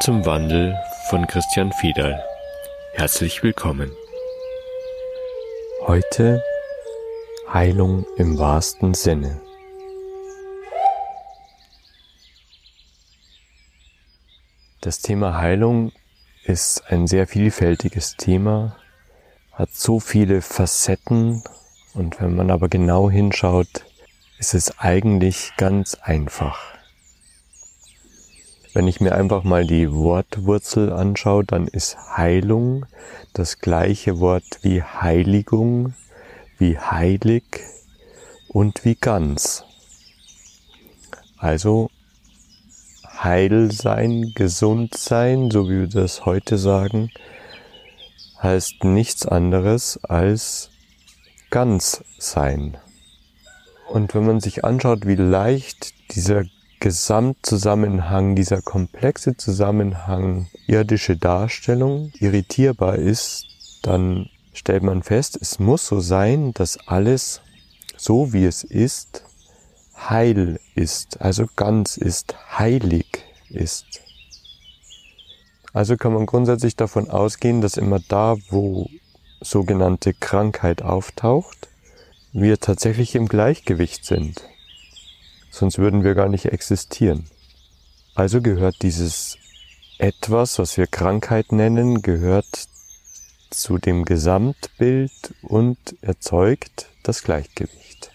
Zum Wandel von Christian Fiedal. Herzlich willkommen. Heute Heilung im wahrsten Sinne. Das Thema Heilung ist ein sehr vielfältiges Thema, hat so viele Facetten und wenn man aber genau hinschaut, ist es eigentlich ganz einfach. Wenn ich mir einfach mal die Wortwurzel anschaue, dann ist Heilung das gleiche Wort wie Heiligung, wie heilig und wie ganz. Also heil sein, gesund sein, so wie wir das heute sagen, heißt nichts anderes als ganz sein. Und wenn man sich anschaut, wie leicht dieser Gesamtzusammenhang, dieser komplexe Zusammenhang irdische Darstellung irritierbar ist, dann stellt man fest, es muss so sein, dass alles so wie es ist, heil ist, also ganz ist, heilig ist. Also kann man grundsätzlich davon ausgehen, dass immer da, wo sogenannte Krankheit auftaucht, wir tatsächlich im Gleichgewicht sind. Sonst würden wir gar nicht existieren. Also gehört dieses etwas, was wir Krankheit nennen, gehört zu dem Gesamtbild und erzeugt das Gleichgewicht.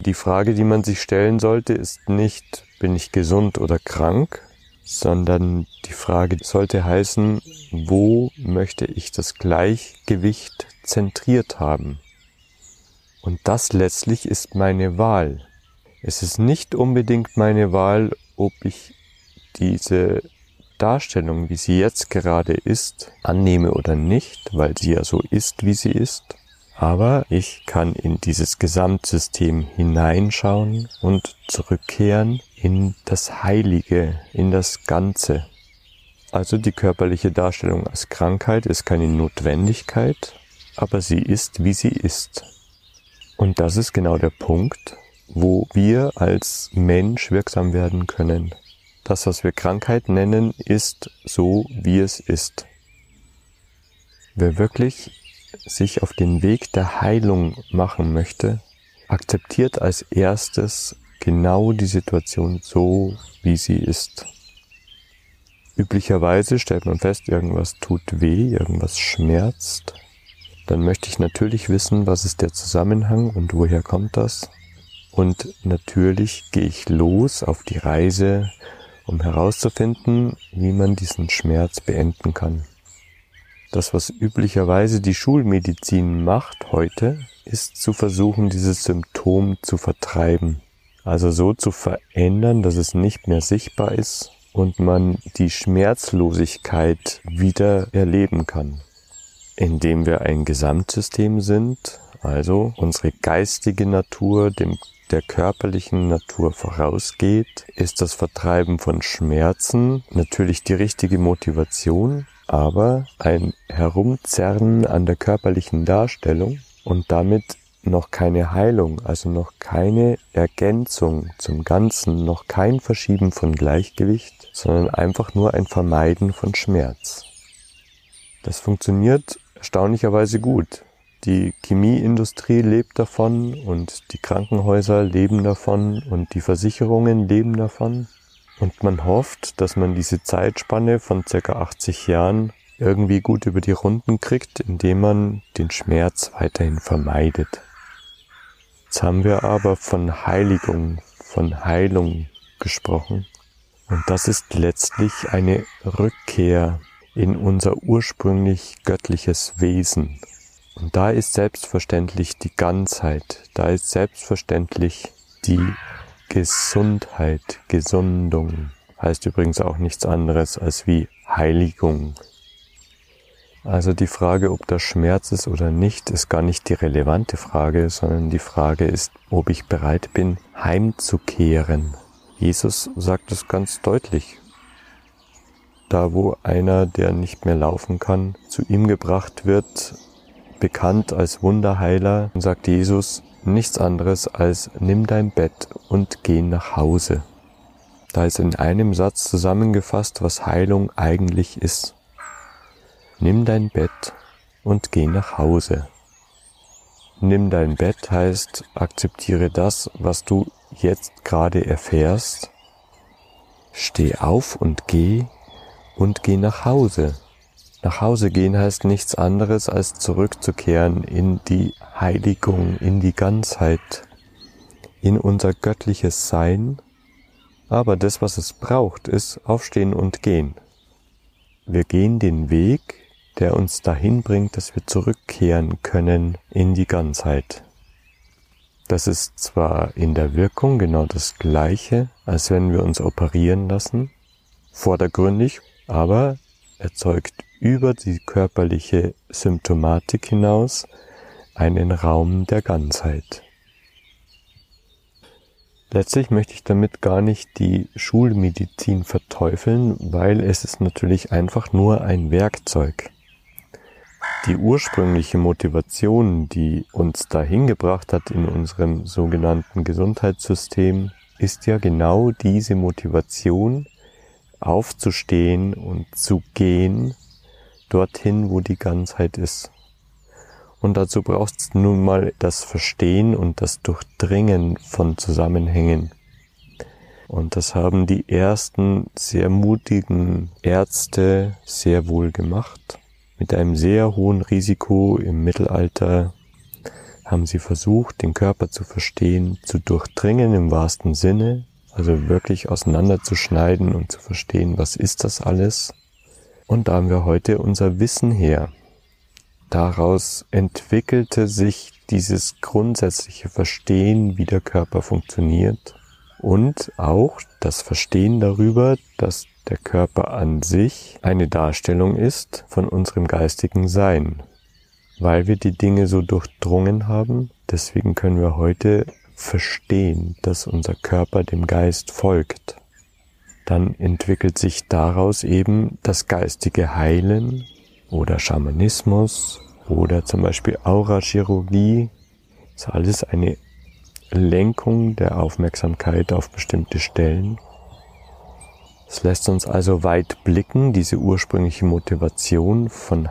Die Frage, die man sich stellen sollte, ist nicht, bin ich gesund oder krank, sondern die Frage sollte heißen, wo möchte ich das Gleichgewicht zentriert haben? Und das letztlich ist meine Wahl. Es ist nicht unbedingt meine Wahl, ob ich diese Darstellung, wie sie jetzt gerade ist, annehme oder nicht, weil sie ja so ist, wie sie ist. Aber ich kann in dieses Gesamtsystem hineinschauen und zurückkehren in das Heilige, in das Ganze. Also die körperliche Darstellung als Krankheit ist keine Notwendigkeit, aber sie ist, wie sie ist. Und das ist genau der Punkt, wo wir als Mensch wirksam werden können. Das, was wir Krankheit nennen, ist so, wie es ist. Wer wirklich sich auf den Weg der Heilung machen möchte, akzeptiert als erstes genau die Situation so, wie sie ist. Üblicherweise stellt man fest, irgendwas tut weh, irgendwas schmerzt. Dann möchte ich natürlich wissen, was ist der Zusammenhang und woher kommt das. Und natürlich gehe ich los auf die Reise, um herauszufinden, wie man diesen Schmerz beenden kann. Das, was üblicherweise die Schulmedizin macht heute, ist zu versuchen, dieses Symptom zu vertreiben. Also so zu verändern, dass es nicht mehr sichtbar ist und man die Schmerzlosigkeit wieder erleben kann. Indem wir ein Gesamtsystem sind, also unsere geistige Natur dem der körperlichen Natur vorausgeht, ist das Vertreiben von Schmerzen natürlich die richtige Motivation, aber ein Herumzerren an der körperlichen Darstellung und damit noch keine Heilung, also noch keine Ergänzung zum Ganzen, noch kein Verschieben von Gleichgewicht, sondern einfach nur ein Vermeiden von Schmerz. Das funktioniert erstaunlicherweise gut. Die Chemieindustrie lebt davon und die Krankenhäuser leben davon und die Versicherungen leben davon. Und man hofft, dass man diese Zeitspanne von circa 80 Jahren irgendwie gut über die Runden kriegt, indem man den Schmerz weiterhin vermeidet. Jetzt haben wir aber von Heiligung, von Heilung gesprochen. Und das ist letztlich eine Rückkehr in unser ursprünglich göttliches Wesen. Und da ist selbstverständlich die Ganzheit, da ist selbstverständlich die Gesundheit, Gesundung heißt übrigens auch nichts anderes als wie Heiligung. Also die Frage, ob das Schmerz ist oder nicht, ist gar nicht die relevante Frage, sondern die Frage ist, ob ich bereit bin, heimzukehren. Jesus sagt es ganz deutlich. Da wo einer, der nicht mehr laufen kann, zu ihm gebracht wird, bekannt als Wunderheiler, sagt Jesus, nichts anderes als nimm dein Bett und geh nach Hause. Da ist in einem Satz zusammengefasst, was Heilung eigentlich ist. Nimm dein Bett und geh nach Hause. Nimm dein Bett heißt, akzeptiere das, was du jetzt gerade erfährst. Steh auf und geh und geh nach Hause. Nach Hause gehen heißt nichts anderes als zurückzukehren in die Heiligung, in die Ganzheit, in unser göttliches Sein. Aber das, was es braucht, ist aufstehen und gehen. Wir gehen den Weg, der uns dahin bringt, dass wir zurückkehren können in die Ganzheit. Das ist zwar in der Wirkung genau das gleiche, als wenn wir uns operieren lassen, vordergründig, aber erzeugt über die körperliche Symptomatik hinaus einen Raum der Ganzheit. Letztlich möchte ich damit gar nicht die Schulmedizin verteufeln, weil es ist natürlich einfach nur ein Werkzeug. Die ursprüngliche Motivation, die uns dahin gebracht hat in unserem sogenannten Gesundheitssystem, ist ja genau diese Motivation, aufzustehen und zu gehen dorthin, wo die Ganzheit ist. Und dazu braucht es nun mal das Verstehen und das Durchdringen von Zusammenhängen. Und das haben die ersten sehr mutigen Ärzte sehr wohl gemacht. Mit einem sehr hohen Risiko im Mittelalter haben sie versucht, den Körper zu verstehen, zu durchdringen im wahrsten Sinne, also wirklich auseinanderzuschneiden und zu verstehen, was ist das alles. Und da haben wir heute unser Wissen her. Daraus entwickelte sich dieses grundsätzliche Verstehen, wie der Körper funktioniert und auch das Verstehen darüber, dass der Körper an sich eine Darstellung ist von unserem geistigen Sein. Weil wir die Dinge so durchdrungen haben, deswegen können wir heute verstehen, dass unser Körper dem Geist folgt. Dann entwickelt sich daraus eben das geistige Heilen oder Schamanismus oder zum Beispiel Aurachirurgie. Das ist alles eine Lenkung der Aufmerksamkeit auf bestimmte Stellen. Es lässt uns also weit blicken, diese ursprüngliche Motivation von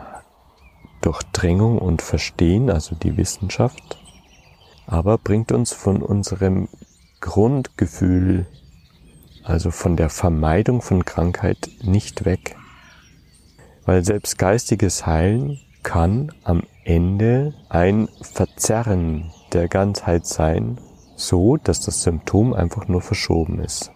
Durchdringung und Verstehen, also die Wissenschaft, aber bringt uns von unserem Grundgefühl, also von der Vermeidung von Krankheit nicht weg. Weil selbst geistiges Heilen kann am Ende ein Verzerren der Ganzheit sein, so dass das Symptom einfach nur verschoben ist.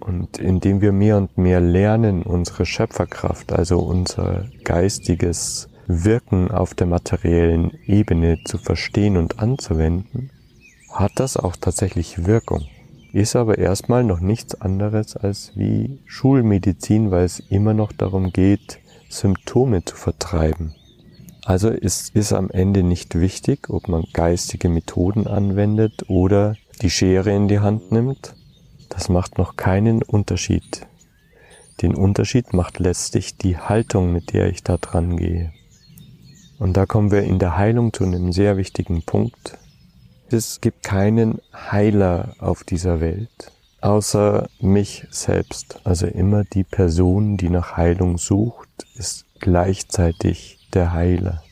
Und indem wir mehr und mehr lernen, unsere Schöpferkraft, also unser geistiges Wirken auf der materiellen Ebene zu verstehen und anzuwenden, hat das auch tatsächlich Wirkung. Ist aber erstmal noch nichts anderes als wie Schulmedizin, weil es immer noch darum geht, Symptome zu vertreiben. Also ist, ist am Ende nicht wichtig, ob man geistige Methoden anwendet oder die Schere in die Hand nimmt. Das macht noch keinen Unterschied. Den Unterschied macht letztlich die Haltung, mit der ich da dran gehe. Und da kommen wir in der Heilung zu einem sehr wichtigen Punkt. Es gibt keinen Heiler auf dieser Welt, außer mich selbst. Also immer die Person, die nach Heilung sucht, ist gleichzeitig der Heiler.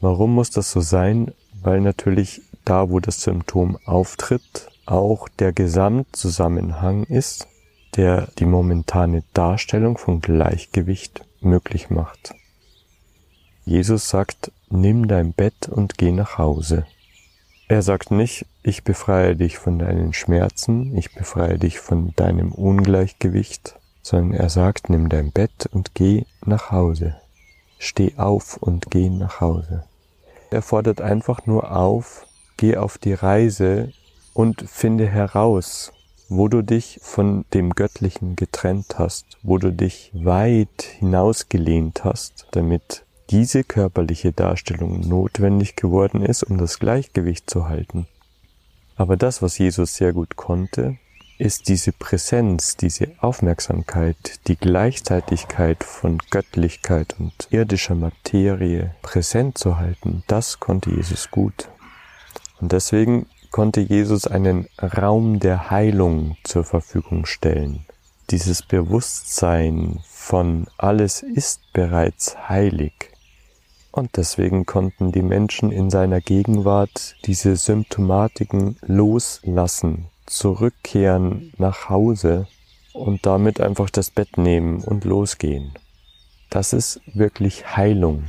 Warum muss das so sein? Weil natürlich da, wo das Symptom auftritt, auch der Gesamtzusammenhang ist, der die momentane Darstellung von Gleichgewicht möglich macht. Jesus sagt, nimm dein Bett und geh nach Hause. Er sagt nicht, ich befreie dich von deinen Schmerzen, ich befreie dich von deinem Ungleichgewicht, sondern er sagt, nimm dein Bett und geh nach Hause. Steh auf und geh nach Hause. Er fordert einfach nur auf, geh auf die Reise und finde heraus, wo du dich von dem Göttlichen getrennt hast, wo du dich weit hinausgelehnt hast, damit diese körperliche Darstellung notwendig geworden ist, um das Gleichgewicht zu halten. Aber das, was Jesus sehr gut konnte, ist diese Präsenz, diese Aufmerksamkeit, die Gleichzeitigkeit von Göttlichkeit und irdischer Materie präsent zu halten, das konnte Jesus gut. Und deswegen konnte Jesus einen Raum der Heilung zur Verfügung stellen. Dieses Bewusstsein von alles ist bereits heilig. Und deswegen konnten die Menschen in seiner Gegenwart diese Symptomatiken loslassen, zurückkehren nach Hause und damit einfach das Bett nehmen und losgehen. Das ist wirklich Heilung.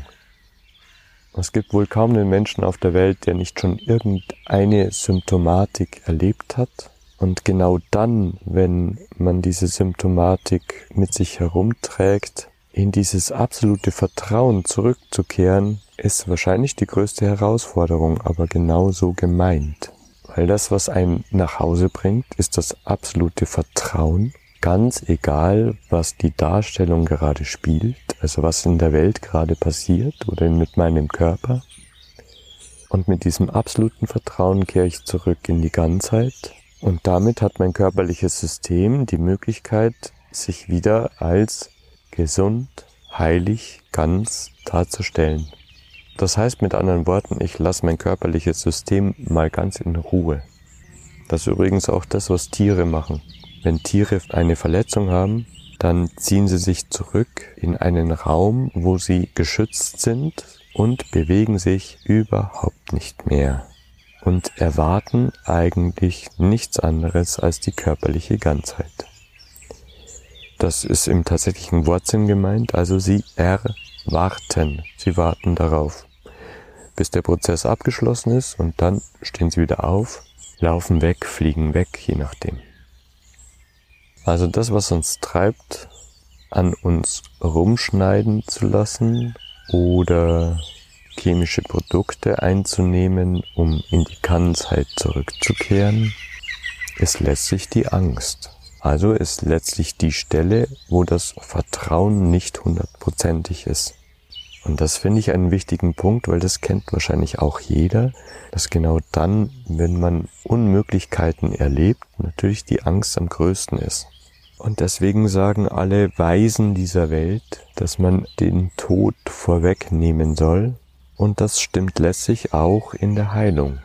Es gibt wohl kaum einen Menschen auf der Welt, der nicht schon irgendeine Symptomatik erlebt hat. Und genau dann, wenn man diese Symptomatik mit sich herumträgt, in dieses absolute Vertrauen zurückzukehren, ist wahrscheinlich die größte Herausforderung, aber genauso gemeint. Weil das, was einen nach Hause bringt, ist das absolute Vertrauen, ganz egal, was die Darstellung gerade spielt, also was in der Welt gerade passiert oder mit meinem Körper. Und mit diesem absoluten Vertrauen kehre ich zurück in die Ganzheit und damit hat mein körperliches System die Möglichkeit, sich wieder als gesund, heilig, ganz darzustellen. Das heißt mit anderen Worten, ich lasse mein körperliches System mal ganz in Ruhe. Das ist übrigens auch das, was Tiere machen. Wenn Tiere eine Verletzung haben, dann ziehen sie sich zurück in einen Raum, wo sie geschützt sind und bewegen sich überhaupt nicht mehr und erwarten eigentlich nichts anderes als die körperliche Ganzheit. Das ist im tatsächlichen Wortsinn gemeint, also sie erwarten, sie warten darauf, bis der Prozess abgeschlossen ist und dann stehen sie wieder auf, laufen weg, fliegen weg, je nachdem. Also das, was uns treibt, an uns rumschneiden zu lassen oder chemische Produkte einzunehmen, um in die Ganzheit zurückzukehren, ist letztlich die Angst. Also ist letztlich die Stelle, wo das Vertrauen nicht hundertprozentig ist. Und das finde ich einen wichtigen Punkt, weil das kennt wahrscheinlich auch jeder, dass genau dann, wenn man Unmöglichkeiten erlebt, natürlich die Angst am größten ist. Und deswegen sagen alle Weisen dieser Welt, dass man den Tod vorwegnehmen soll, und das stimmt letztlich auch in der Heilung.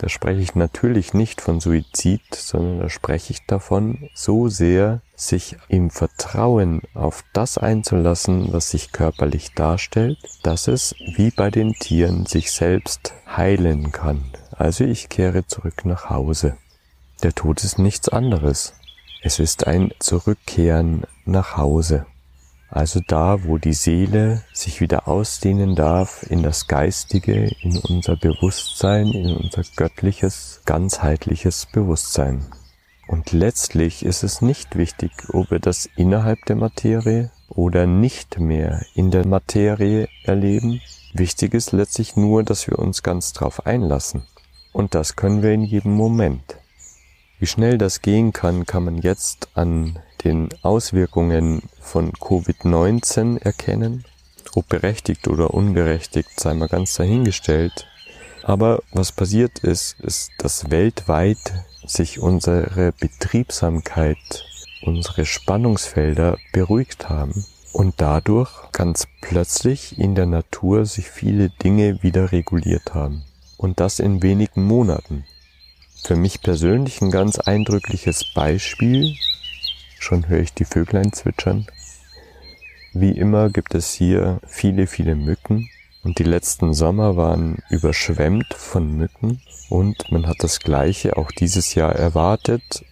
Da spreche ich natürlich nicht von Suizid, sondern da spreche ich davon, so sehr sich im Vertrauen auf das einzulassen, was sich körperlich darstellt, dass es wie bei den Tieren sich selbst heilen kann. Also ich kehre zurück nach Hause. Der Tod ist nichts anderes. Es ist ein Zurückkehren nach Hause. Also da, wo die Seele sich wieder ausdehnen darf in das Geistige, in unser Bewusstsein, in unser göttliches, ganzheitliches Bewusstsein. Und letztlich ist es nicht wichtig, ob wir das innerhalb der Materie oder nicht mehr in der Materie erleben. Wichtig ist letztlich nur, dass wir uns ganz drauf einlassen. Und das können wir in jedem Moment. Wie schnell das gehen kann, kann man jetzt an den Auswirkungen von Covid-19 erkennen. Ob berechtigt oder unberechtigt, sei mal ganz dahingestellt. Aber was passiert ist, ist, dass weltweit sich unsere Betriebsamkeit, unsere Spannungsfelder beruhigt haben und dadurch ganz plötzlich in der Natur sich viele Dinge wieder reguliert haben. Und das in wenigen Monaten. Für mich persönlich ein ganz eindrückliches Beispiel. Schon höre ich die Vöglein zwitschern. Wie immer gibt es hier viele, viele Mücken. Und die letzten Sommer waren überschwemmt von Mücken. Und man hat das Gleiche auch dieses Jahr erwartet.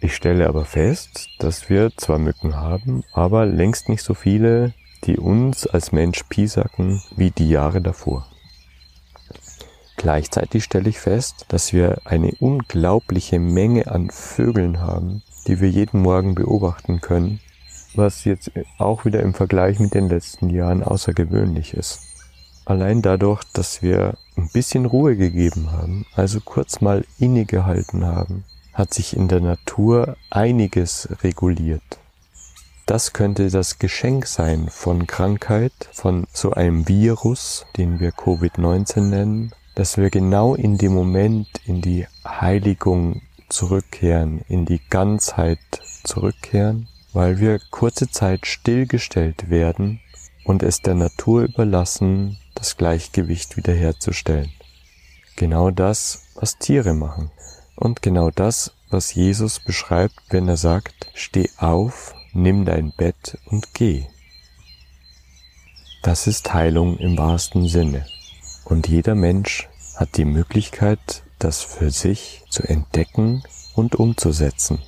Ich stelle aber fest, dass wir zwar Mücken haben, aber längst nicht so viele, die uns als Mensch piesacken wie die Jahre davor. Gleichzeitig stelle ich fest, dass wir eine unglaubliche Menge an Vögeln haben, die wir jeden Morgen beobachten können, was jetzt auch wieder im Vergleich mit den letzten Jahren außergewöhnlich ist. Allein dadurch, dass wir ein bisschen Ruhe gegeben haben, also kurz mal innegehalten haben, hat sich in der Natur einiges reguliert. Das könnte das Geschenk sein von Krankheit, von so einem Virus, den wir Covid-19 nennen, dass wir genau in dem Moment in die Heiligung zurückkehren, in die Ganzheit zurückkehren, weil wir kurze Zeit stillgestellt werden und es der Natur überlassen, das Gleichgewicht wiederherzustellen. Genau das, was Tiere machen. Und genau das, was Jesus beschreibt, wenn er sagt, steh auf, nimm dein Bett und geh. Das ist Heilung im wahrsten Sinne. Und jeder Mensch hat die Möglichkeit, das für sich zu entdecken und umzusetzen.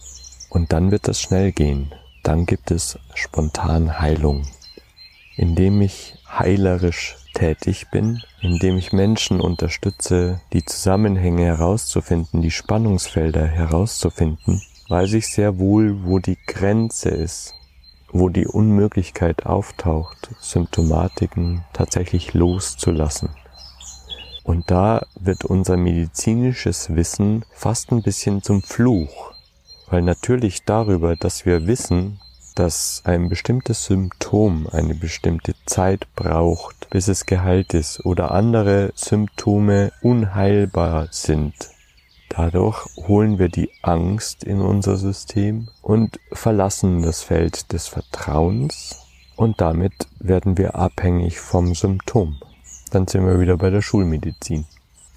Und dann wird das schnell gehen. Dann gibt es spontan Heilung. Indem ich heilerisch tätig bin, indem ich Menschen unterstütze, die Zusammenhänge herauszufinden, die Spannungsfelder herauszufinden, weiß ich sehr wohl, wo die Grenze ist, wo die Unmöglichkeit auftaucht, Symptomatiken tatsächlich loszulassen. Und da wird unser medizinisches Wissen fast ein bisschen zum Fluch, weil natürlich darüber, dass wir wissen, dass ein bestimmtes Symptom eine bestimmte Zeit braucht, bis es geheilt ist oder andere Symptome unheilbar sind. Dadurch holen wir die Angst in unser System und verlassen das Feld des Vertrauens und damit werden wir abhängig vom Symptom. Dann sind wir wieder bei der Schulmedizin.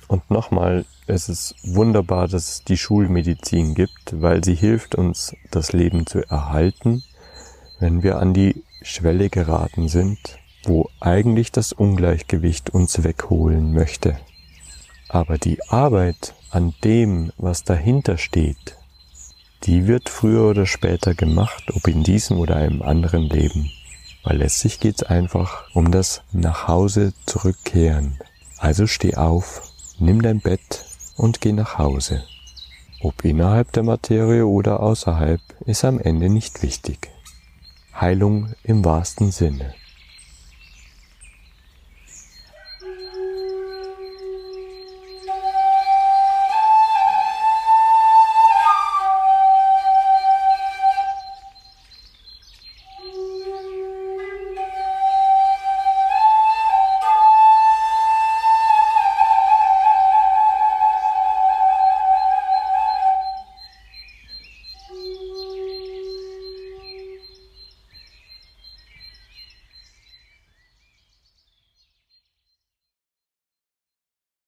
Und nochmal, es ist wunderbar, dass es die Schulmedizin gibt, weil sie hilft uns, das Leben zu erhalten wenn wir an die Schwelle geraten sind, wo eigentlich das Ungleichgewicht uns wegholen möchte. Aber die Arbeit an dem, was dahinter steht, die wird früher oder später gemacht, ob in diesem oder einem anderen Leben. Weil letztlich geht es einfach um das nach Hause zurückkehren. Also steh auf, nimm dein Bett und geh nach Hause. Ob innerhalb der Materie oder außerhalb, ist am Ende nicht wichtig. Heilung im wahrsten Sinne.